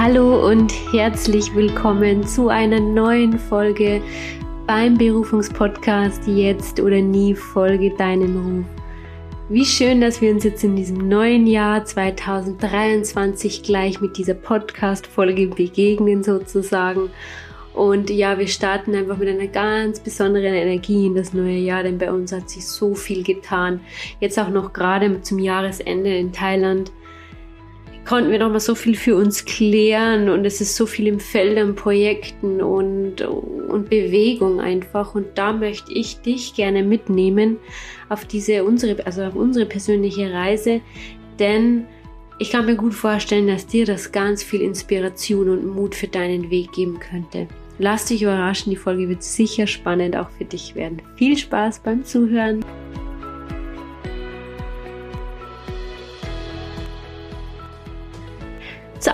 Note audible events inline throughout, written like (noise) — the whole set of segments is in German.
Hallo und herzlich willkommen zu einer neuen Folge beim Berufungspodcast Jetzt oder nie Folge deinem Ruf. Wie schön, dass wir uns jetzt in diesem neuen Jahr 2023 gleich mit dieser Podcast-Folge begegnen sozusagen. Und ja, wir starten einfach mit einer ganz besonderen Energie in das neue Jahr, denn bei uns hat sich so viel getan. Jetzt auch noch gerade zum Jahresende in Thailand konnten wir noch mal so viel für uns klären und es ist so viel im Feld an Projekten und, und Bewegung einfach. Und da möchte ich dich gerne mitnehmen auf diese unsere, also auf unsere persönliche Reise, denn ich kann mir gut vorstellen, dass dir das ganz viel Inspiration und Mut für deinen Weg geben könnte. Lass dich überraschen, die Folge wird sicher spannend auch für dich werden. Viel Spaß beim Zuhören!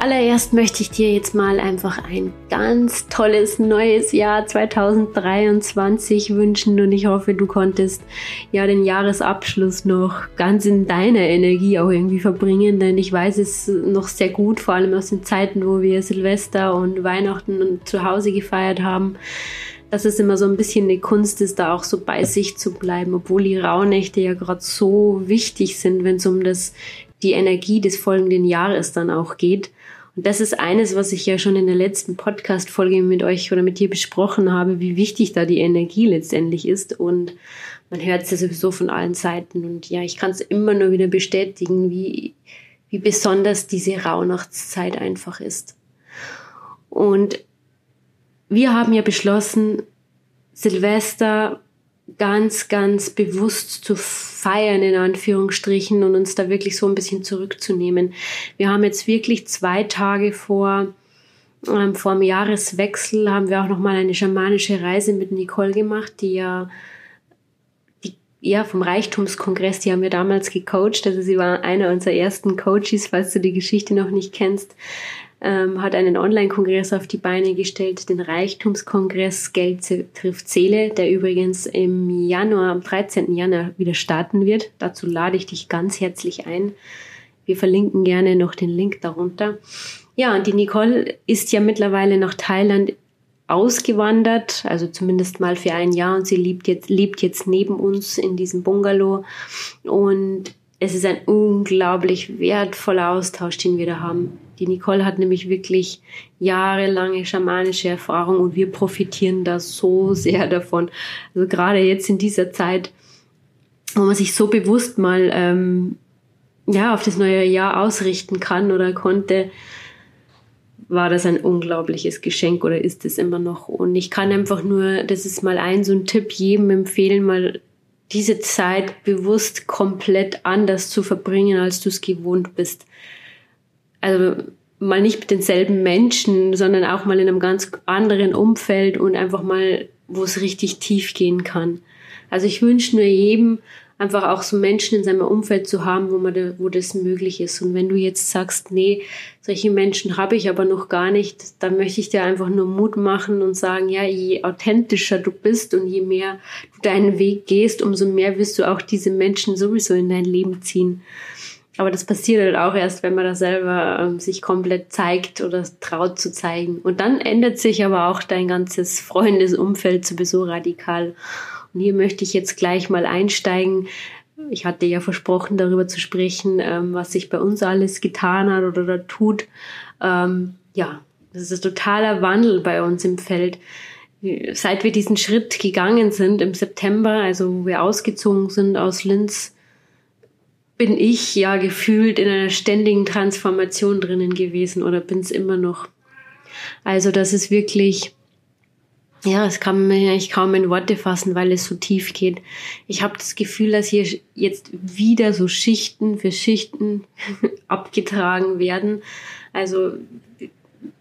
Zuallererst möchte ich dir jetzt mal einfach ein ganz tolles neues Jahr 2023 wünschen und ich hoffe, du konntest ja den Jahresabschluss noch ganz in deiner Energie auch irgendwie verbringen, denn ich weiß es noch sehr gut, vor allem aus den Zeiten, wo wir Silvester und Weihnachten zu Hause gefeiert haben dass es immer so ein bisschen eine Kunst ist, da auch so bei sich zu bleiben, obwohl die Rauhnächte ja gerade so wichtig sind, wenn es um das die Energie des folgenden Jahres dann auch geht. Und das ist eines, was ich ja schon in der letzten Podcast-Folge mit euch oder mit dir besprochen habe, wie wichtig da die Energie letztendlich ist. Und man hört es ja sowieso von allen Seiten. Und ja, ich kann es immer nur wieder bestätigen, wie, wie besonders diese Rauhnachtszeit einfach ist. Und wir haben ja beschlossen, Silvester ganz, ganz bewusst zu feiern, in Anführungsstrichen, und uns da wirklich so ein bisschen zurückzunehmen. Wir haben jetzt wirklich zwei Tage vor, ähm, vor dem Jahreswechsel haben wir auch nochmal eine schamanische Reise mit Nicole gemacht, die ja ja, vom Reichtumskongress, die haben wir damals gecoacht. Also sie war einer unserer ersten Coaches, falls du die Geschichte noch nicht kennst ähm, hat einen Online-Kongress auf die Beine gestellt, den Reichtumskongress Geld trifft Seele, der übrigens im Januar, am 13. Januar wieder starten wird. Dazu lade ich dich ganz herzlich ein. Wir verlinken gerne noch den Link darunter. Ja, und die Nicole ist ja mittlerweile nach Thailand ausgewandert, also zumindest mal für ein Jahr und sie lebt jetzt, lebt jetzt neben uns in diesem Bungalow und es ist ein unglaublich wertvoller Austausch, den wir da haben. Die Nicole hat nämlich wirklich jahrelange schamanische Erfahrung und wir profitieren da so sehr davon. Also gerade jetzt in dieser Zeit, wo man sich so bewusst mal ähm, ja auf das neue Jahr ausrichten kann oder konnte, war das ein unglaubliches Geschenk oder ist es immer noch. Und ich kann einfach nur, das ist mal ein so ein Tipp jedem empfehlen, mal diese Zeit bewusst komplett anders zu verbringen, als du es gewohnt bist also mal nicht mit denselben Menschen, sondern auch mal in einem ganz anderen Umfeld und einfach mal, wo es richtig tief gehen kann. Also ich wünsche nur jedem, einfach auch so Menschen in seinem Umfeld zu haben, wo man da, wo das möglich ist. Und wenn du jetzt sagst, nee, solche Menschen habe ich aber noch gar nicht, dann möchte ich dir einfach nur Mut machen und sagen, ja, je authentischer du bist und je mehr du deinen Weg gehst, umso mehr wirst du auch diese Menschen sowieso in dein Leben ziehen. Aber das passiert halt auch erst, wenn man da selber ähm, sich komplett zeigt oder traut zu zeigen. Und dann ändert sich aber auch dein ganzes Freundesumfeld sowieso radikal. Und hier möchte ich jetzt gleich mal einsteigen. Ich hatte ja versprochen, darüber zu sprechen, ähm, was sich bei uns alles getan hat oder da tut. Ähm, ja, das ist ein totaler Wandel bei uns im Feld. Seit wir diesen Schritt gegangen sind im September, also wo wir ausgezogen sind aus Linz, bin ich ja gefühlt in einer ständigen Transformation drinnen gewesen oder bin es immer noch. Also das ist wirklich, ja, das kann man eigentlich kaum in Worte fassen, weil es so tief geht. Ich habe das Gefühl, dass hier jetzt wieder so Schichten für Schichten (laughs) abgetragen werden. Also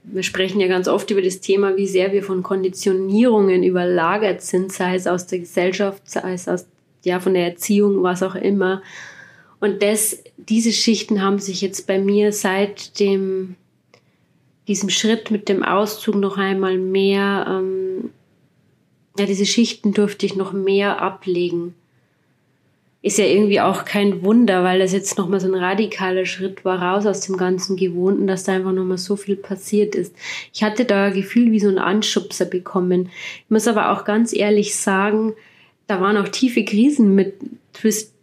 wir sprechen ja ganz oft über das Thema, wie sehr wir von Konditionierungen überlagert sind, sei es aus der Gesellschaft, sei es aus, ja, von der Erziehung, was auch immer. Und das, diese Schichten haben sich jetzt bei mir seit dem, diesem Schritt mit dem Auszug noch einmal mehr, ähm, ja, diese Schichten durfte ich noch mehr ablegen. ist ja irgendwie auch kein Wunder, weil das jetzt nochmal so ein radikaler Schritt war, raus aus dem ganzen Gewohnten, dass da einfach nochmal so viel passiert ist. Ich hatte da Gefühl wie so ein Anschubser bekommen. Ich muss aber auch ganz ehrlich sagen, da waren auch tiefe Krisen mit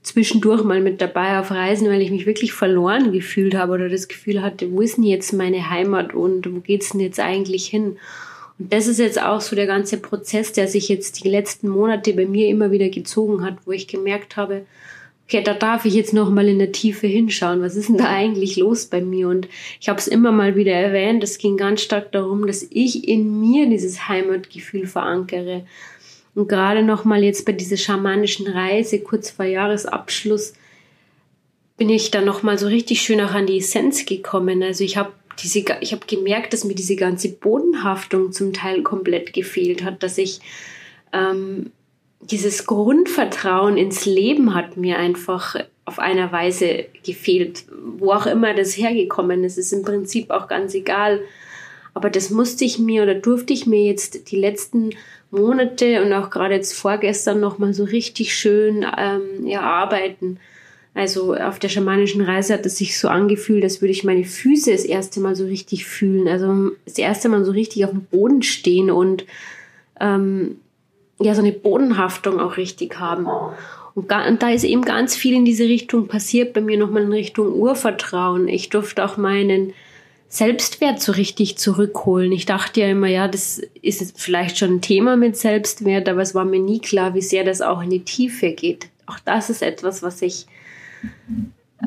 zwischendurch mal mit dabei auf Reisen, weil ich mich wirklich verloren gefühlt habe oder das Gefühl hatte, wo ist denn jetzt meine Heimat und wo geht's denn jetzt eigentlich hin? Und das ist jetzt auch so der ganze Prozess, der sich jetzt die letzten Monate bei mir immer wieder gezogen hat, wo ich gemerkt habe, okay, da darf ich jetzt noch mal in der Tiefe hinschauen. Was ist denn da eigentlich los bei mir? Und ich habe es immer mal wieder erwähnt. Es ging ganz stark darum, dass ich in mir dieses Heimatgefühl verankere. Und gerade noch mal jetzt bei dieser schamanischen Reise kurz vor Jahresabschluss bin ich dann noch mal so richtig schön auch an die Essenz gekommen. Also ich habe diese, gemerkt, dass mir diese ganze Bodenhaftung zum Teil komplett gefehlt hat, dass ich ähm, dieses Grundvertrauen ins Leben hat mir einfach auf einer Weise gefehlt. Wo auch immer das hergekommen ist, ist im Prinzip auch ganz egal. Aber das musste ich mir oder durfte ich mir jetzt die letzten Monate und auch gerade jetzt vorgestern nochmal so richtig schön ähm, erarbeiten. Also auf der schamanischen Reise hat es sich so angefühlt, als würde ich meine Füße das erste Mal so richtig fühlen. Also das erste Mal so richtig auf dem Boden stehen und ähm, ja, so eine Bodenhaftung auch richtig haben. Und, und, da ist eben ganz viel in diese Richtung passiert, bei mir nochmal in Richtung Urvertrauen. Ich durfte auch meinen Selbstwert so richtig zurückholen. Ich dachte ja immer, ja, das ist vielleicht schon ein Thema mit Selbstwert, aber es war mir nie klar, wie sehr das auch in die Tiefe geht. Auch das ist etwas, was ich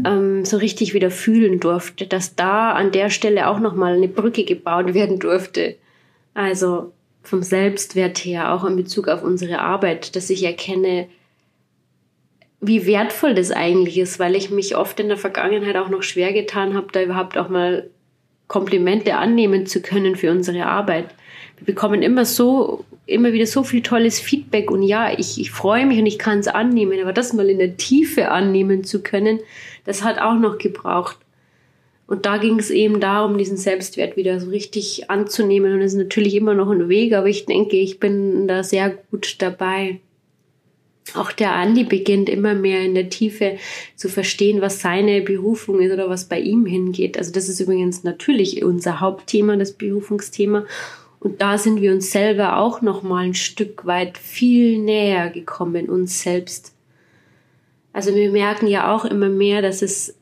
ähm, so richtig wieder fühlen durfte, dass da an der Stelle auch nochmal eine Brücke gebaut werden durfte. Also vom Selbstwert her, auch in Bezug auf unsere Arbeit, dass ich erkenne, wie wertvoll das eigentlich ist, weil ich mich oft in der Vergangenheit auch noch schwer getan habe, da überhaupt auch mal Komplimente annehmen zu können für unsere Arbeit. Wir bekommen immer so, immer wieder so viel tolles Feedback und ja, ich, ich freue mich und ich kann es annehmen, aber das mal in der Tiefe annehmen zu können, das hat auch noch gebraucht. Und da ging es eben darum, diesen Selbstwert wieder so richtig anzunehmen. Und es ist natürlich immer noch ein Weg, aber ich denke, ich bin da sehr gut dabei. Auch der Andi beginnt immer mehr in der Tiefe zu verstehen, was seine Berufung ist oder was bei ihm hingeht. Also das ist übrigens natürlich unser Hauptthema, das Berufungsthema. Und da sind wir uns selber auch noch mal ein Stück weit viel näher gekommen uns selbst. Also wir merken ja auch immer mehr, dass es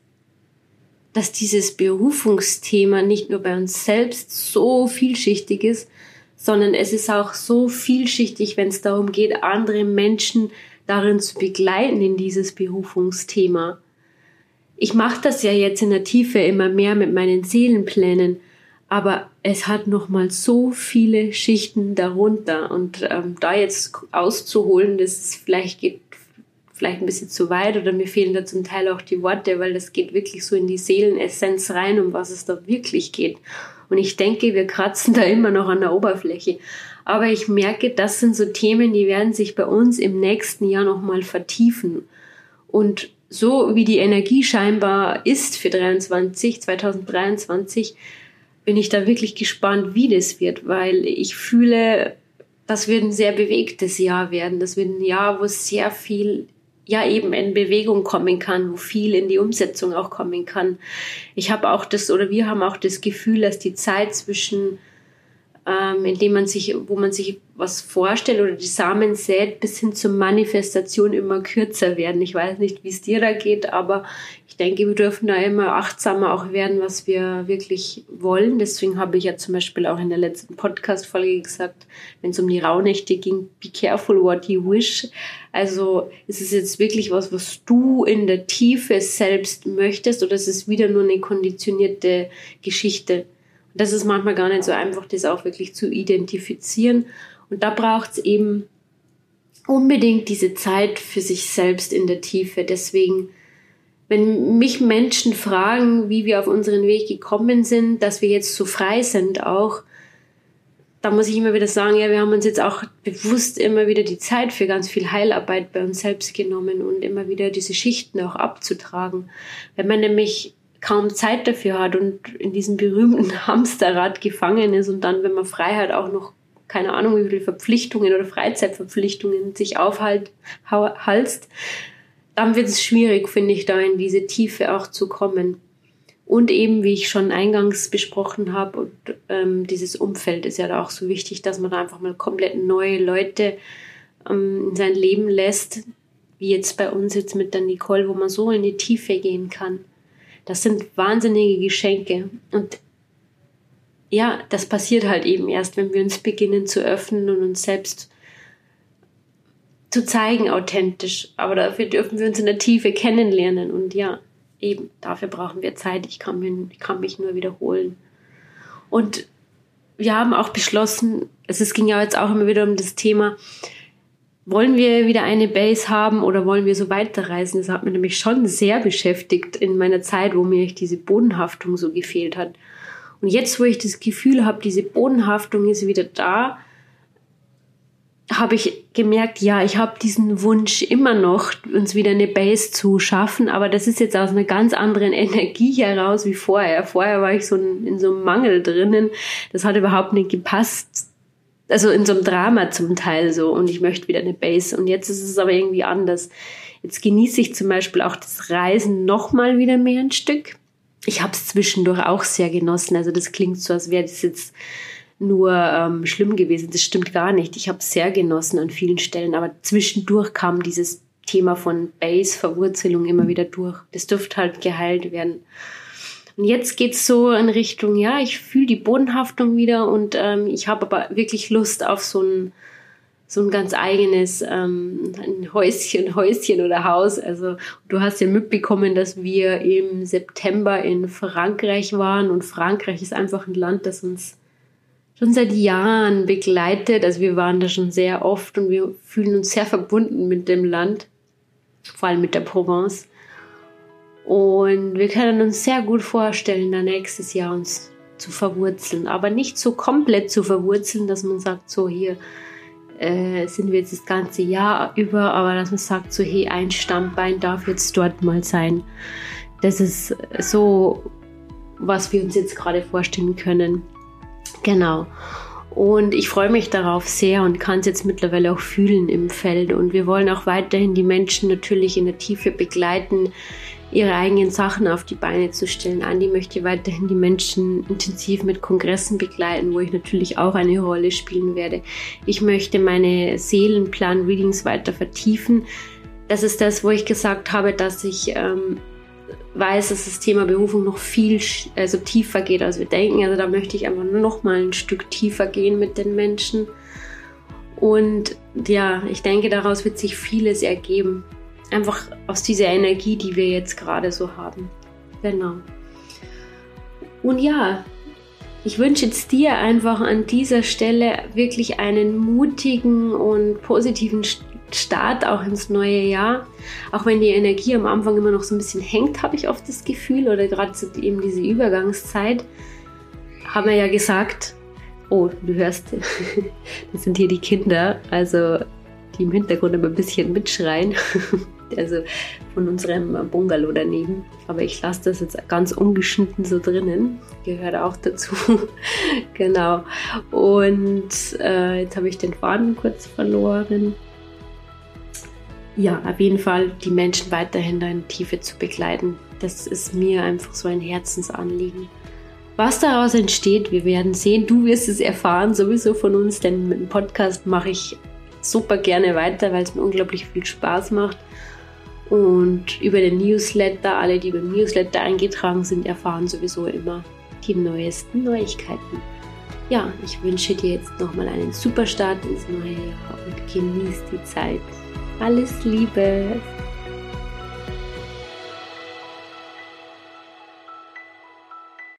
dass dieses Berufungsthema nicht nur bei uns selbst so vielschichtig ist, sondern es ist auch so vielschichtig, wenn es darum geht, andere Menschen darin zu begleiten in dieses Berufungsthema. Ich mache das ja jetzt in der Tiefe immer mehr mit meinen Seelenplänen, aber es hat noch mal so viele Schichten darunter und ähm, da jetzt auszuholen, das vielleicht geht vielleicht ein bisschen zu weit oder mir fehlen da zum Teil auch die Worte, weil das geht wirklich so in die Seelenessenz rein, um was es da wirklich geht. Und ich denke, wir kratzen da immer noch an der Oberfläche. Aber ich merke, das sind so Themen, die werden sich bei uns im nächsten Jahr nochmal vertiefen. Und so wie die Energie scheinbar ist für 23, 2023, bin ich da wirklich gespannt, wie das wird, weil ich fühle, das wird ein sehr bewegtes Jahr werden. Das wird ein Jahr, wo sehr viel ja eben in Bewegung kommen kann, wo viel in die Umsetzung auch kommen kann. Ich habe auch das oder wir haben auch das Gefühl, dass die Zeit zwischen ähm, indem man sich, wo man sich was vorstellt oder die Samen sät, bis hin zur Manifestation immer kürzer werden. Ich weiß nicht, wie es dir da geht, aber ich denke, wir dürfen da immer achtsamer auch werden, was wir wirklich wollen. Deswegen habe ich ja zum Beispiel auch in der letzten Podcast-Folge gesagt, wenn es um die Rauhnächte ging, be careful what you wish. Also ist es jetzt wirklich was, was du in der Tiefe selbst möchtest oder ist es wieder nur eine konditionierte Geschichte? Das ist manchmal gar nicht so einfach, das auch wirklich zu identifizieren. Und da braucht es eben unbedingt diese Zeit für sich selbst in der Tiefe. Deswegen, wenn mich Menschen fragen, wie wir auf unseren Weg gekommen sind, dass wir jetzt so frei sind auch, da muss ich immer wieder sagen, ja, wir haben uns jetzt auch bewusst immer wieder die Zeit für ganz viel Heilarbeit bei uns selbst genommen und immer wieder diese Schichten auch abzutragen. Wenn man nämlich kaum Zeit dafür hat und in diesem berühmten (laughs) Hamsterrad gefangen ist und dann, wenn man Freiheit auch noch keine Ahnung, wie viele Verpflichtungen oder Freizeitverpflichtungen sich aufhalst, dann wird es schwierig, finde ich, da in diese Tiefe auch zu kommen. Und eben, wie ich schon eingangs besprochen habe, und ähm, dieses Umfeld ist ja da auch so wichtig, dass man da einfach mal komplett neue Leute ähm, in sein Leben lässt, wie jetzt bei uns jetzt mit der Nicole, wo man so in die Tiefe gehen kann. Das sind wahnsinnige Geschenke. Und ja, das passiert halt eben erst, wenn wir uns beginnen zu öffnen und uns selbst zu zeigen authentisch. Aber dafür dürfen wir uns in der Tiefe kennenlernen. Und ja, eben, dafür brauchen wir Zeit. Ich kann, mich, ich kann mich nur wiederholen. Und wir haben auch beschlossen, es ging ja jetzt auch immer wieder um das Thema, wollen wir wieder eine Base haben oder wollen wir so weiterreisen? Das hat mich nämlich schon sehr beschäftigt in meiner Zeit, wo mir diese Bodenhaftung so gefehlt hat. Und jetzt, wo ich das Gefühl habe, diese Bodenhaftung ist wieder da, habe ich gemerkt, ja, ich habe diesen Wunsch immer noch, uns wieder eine Base zu schaffen, aber das ist jetzt aus einer ganz anderen (laughs) Energie heraus wie vorher. Vorher war ich so in so einem Mangel drinnen. Das hat überhaupt nicht gepasst. Also in so einem Drama zum Teil so und ich möchte wieder eine Base und jetzt ist es aber irgendwie anders. Jetzt genieße ich zum Beispiel auch das Reisen nochmal wieder mehr ein Stück. Ich habe es zwischendurch auch sehr genossen. Also das klingt so, als wäre das jetzt nur ähm, schlimm gewesen. Das stimmt gar nicht. Ich habe es sehr genossen an vielen Stellen, aber zwischendurch kam dieses Thema von Base, Verwurzelung immer wieder durch. Das dürfte halt geheilt werden. Und jetzt geht's so in Richtung, ja, ich fühle die Bodenhaftung wieder und ähm, ich habe aber wirklich Lust auf so ein, so ein ganz eigenes ähm, ein Häuschen, (laughs) Häuschen oder Haus. Also du hast ja mitbekommen, dass wir im September in Frankreich waren und Frankreich ist einfach ein Land, das uns schon seit Jahren begleitet. Also wir waren da schon sehr oft und wir fühlen uns sehr verbunden mit dem Land, vor allem mit der Provence. Und wir können uns sehr gut vorstellen, da nächstes Jahr uns zu verwurzeln, aber nicht so komplett zu verwurzeln, dass man sagt, so hier äh, sind wir jetzt das ganze Jahr über, aber dass man sagt, so hey, ein Stammbein darf jetzt dort mal sein. Das ist so, was wir uns jetzt gerade vorstellen können. Genau. Und ich freue mich darauf sehr und kann es jetzt mittlerweile auch fühlen im Feld. Und wir wollen auch weiterhin die Menschen natürlich in der Tiefe begleiten, ihre eigenen Sachen auf die Beine zu stellen. Andi möchte weiterhin die Menschen intensiv mit Kongressen begleiten, wo ich natürlich auch eine Rolle spielen werde. Ich möchte meine Seelenplan-Readings weiter vertiefen. Das ist das, wo ich gesagt habe, dass ich ähm, weiß, dass das Thema Berufung noch viel also tiefer geht, als wir denken. Also da möchte ich einfach noch mal ein Stück tiefer gehen mit den Menschen. Und ja, ich denke, daraus wird sich vieles ergeben. Einfach aus dieser Energie, die wir jetzt gerade so haben. Genau. Und ja, ich wünsche jetzt dir einfach an dieser Stelle wirklich einen mutigen und positiven Start auch ins neue Jahr. Auch wenn die Energie am Anfang immer noch so ein bisschen hängt, habe ich oft das Gefühl, oder gerade eben diese Übergangszeit, haben wir ja gesagt, oh, du hörst, (laughs) das sind hier die Kinder, also die im Hintergrund immer ein bisschen mitschreien. (laughs) also von unserem Bungalow daneben. Aber ich lasse das jetzt ganz ungeschnitten so drinnen. Gehört auch dazu. (laughs) genau. Und äh, jetzt habe ich den Faden kurz verloren ja, auf jeden Fall die Menschen weiterhin da in Tiefe zu begleiten. Das ist mir einfach so ein Herzensanliegen. Was daraus entsteht, wir werden sehen. Du wirst es erfahren, sowieso von uns, denn mit dem Podcast mache ich super gerne weiter, weil es mir unglaublich viel Spaß macht. Und über den Newsletter, alle, die beim Newsletter eingetragen sind, erfahren sowieso immer die neuesten Neuigkeiten. Ja, ich wünsche dir jetzt nochmal einen super Start ins neue Jahr und genieß die Zeit. Alles Liebe.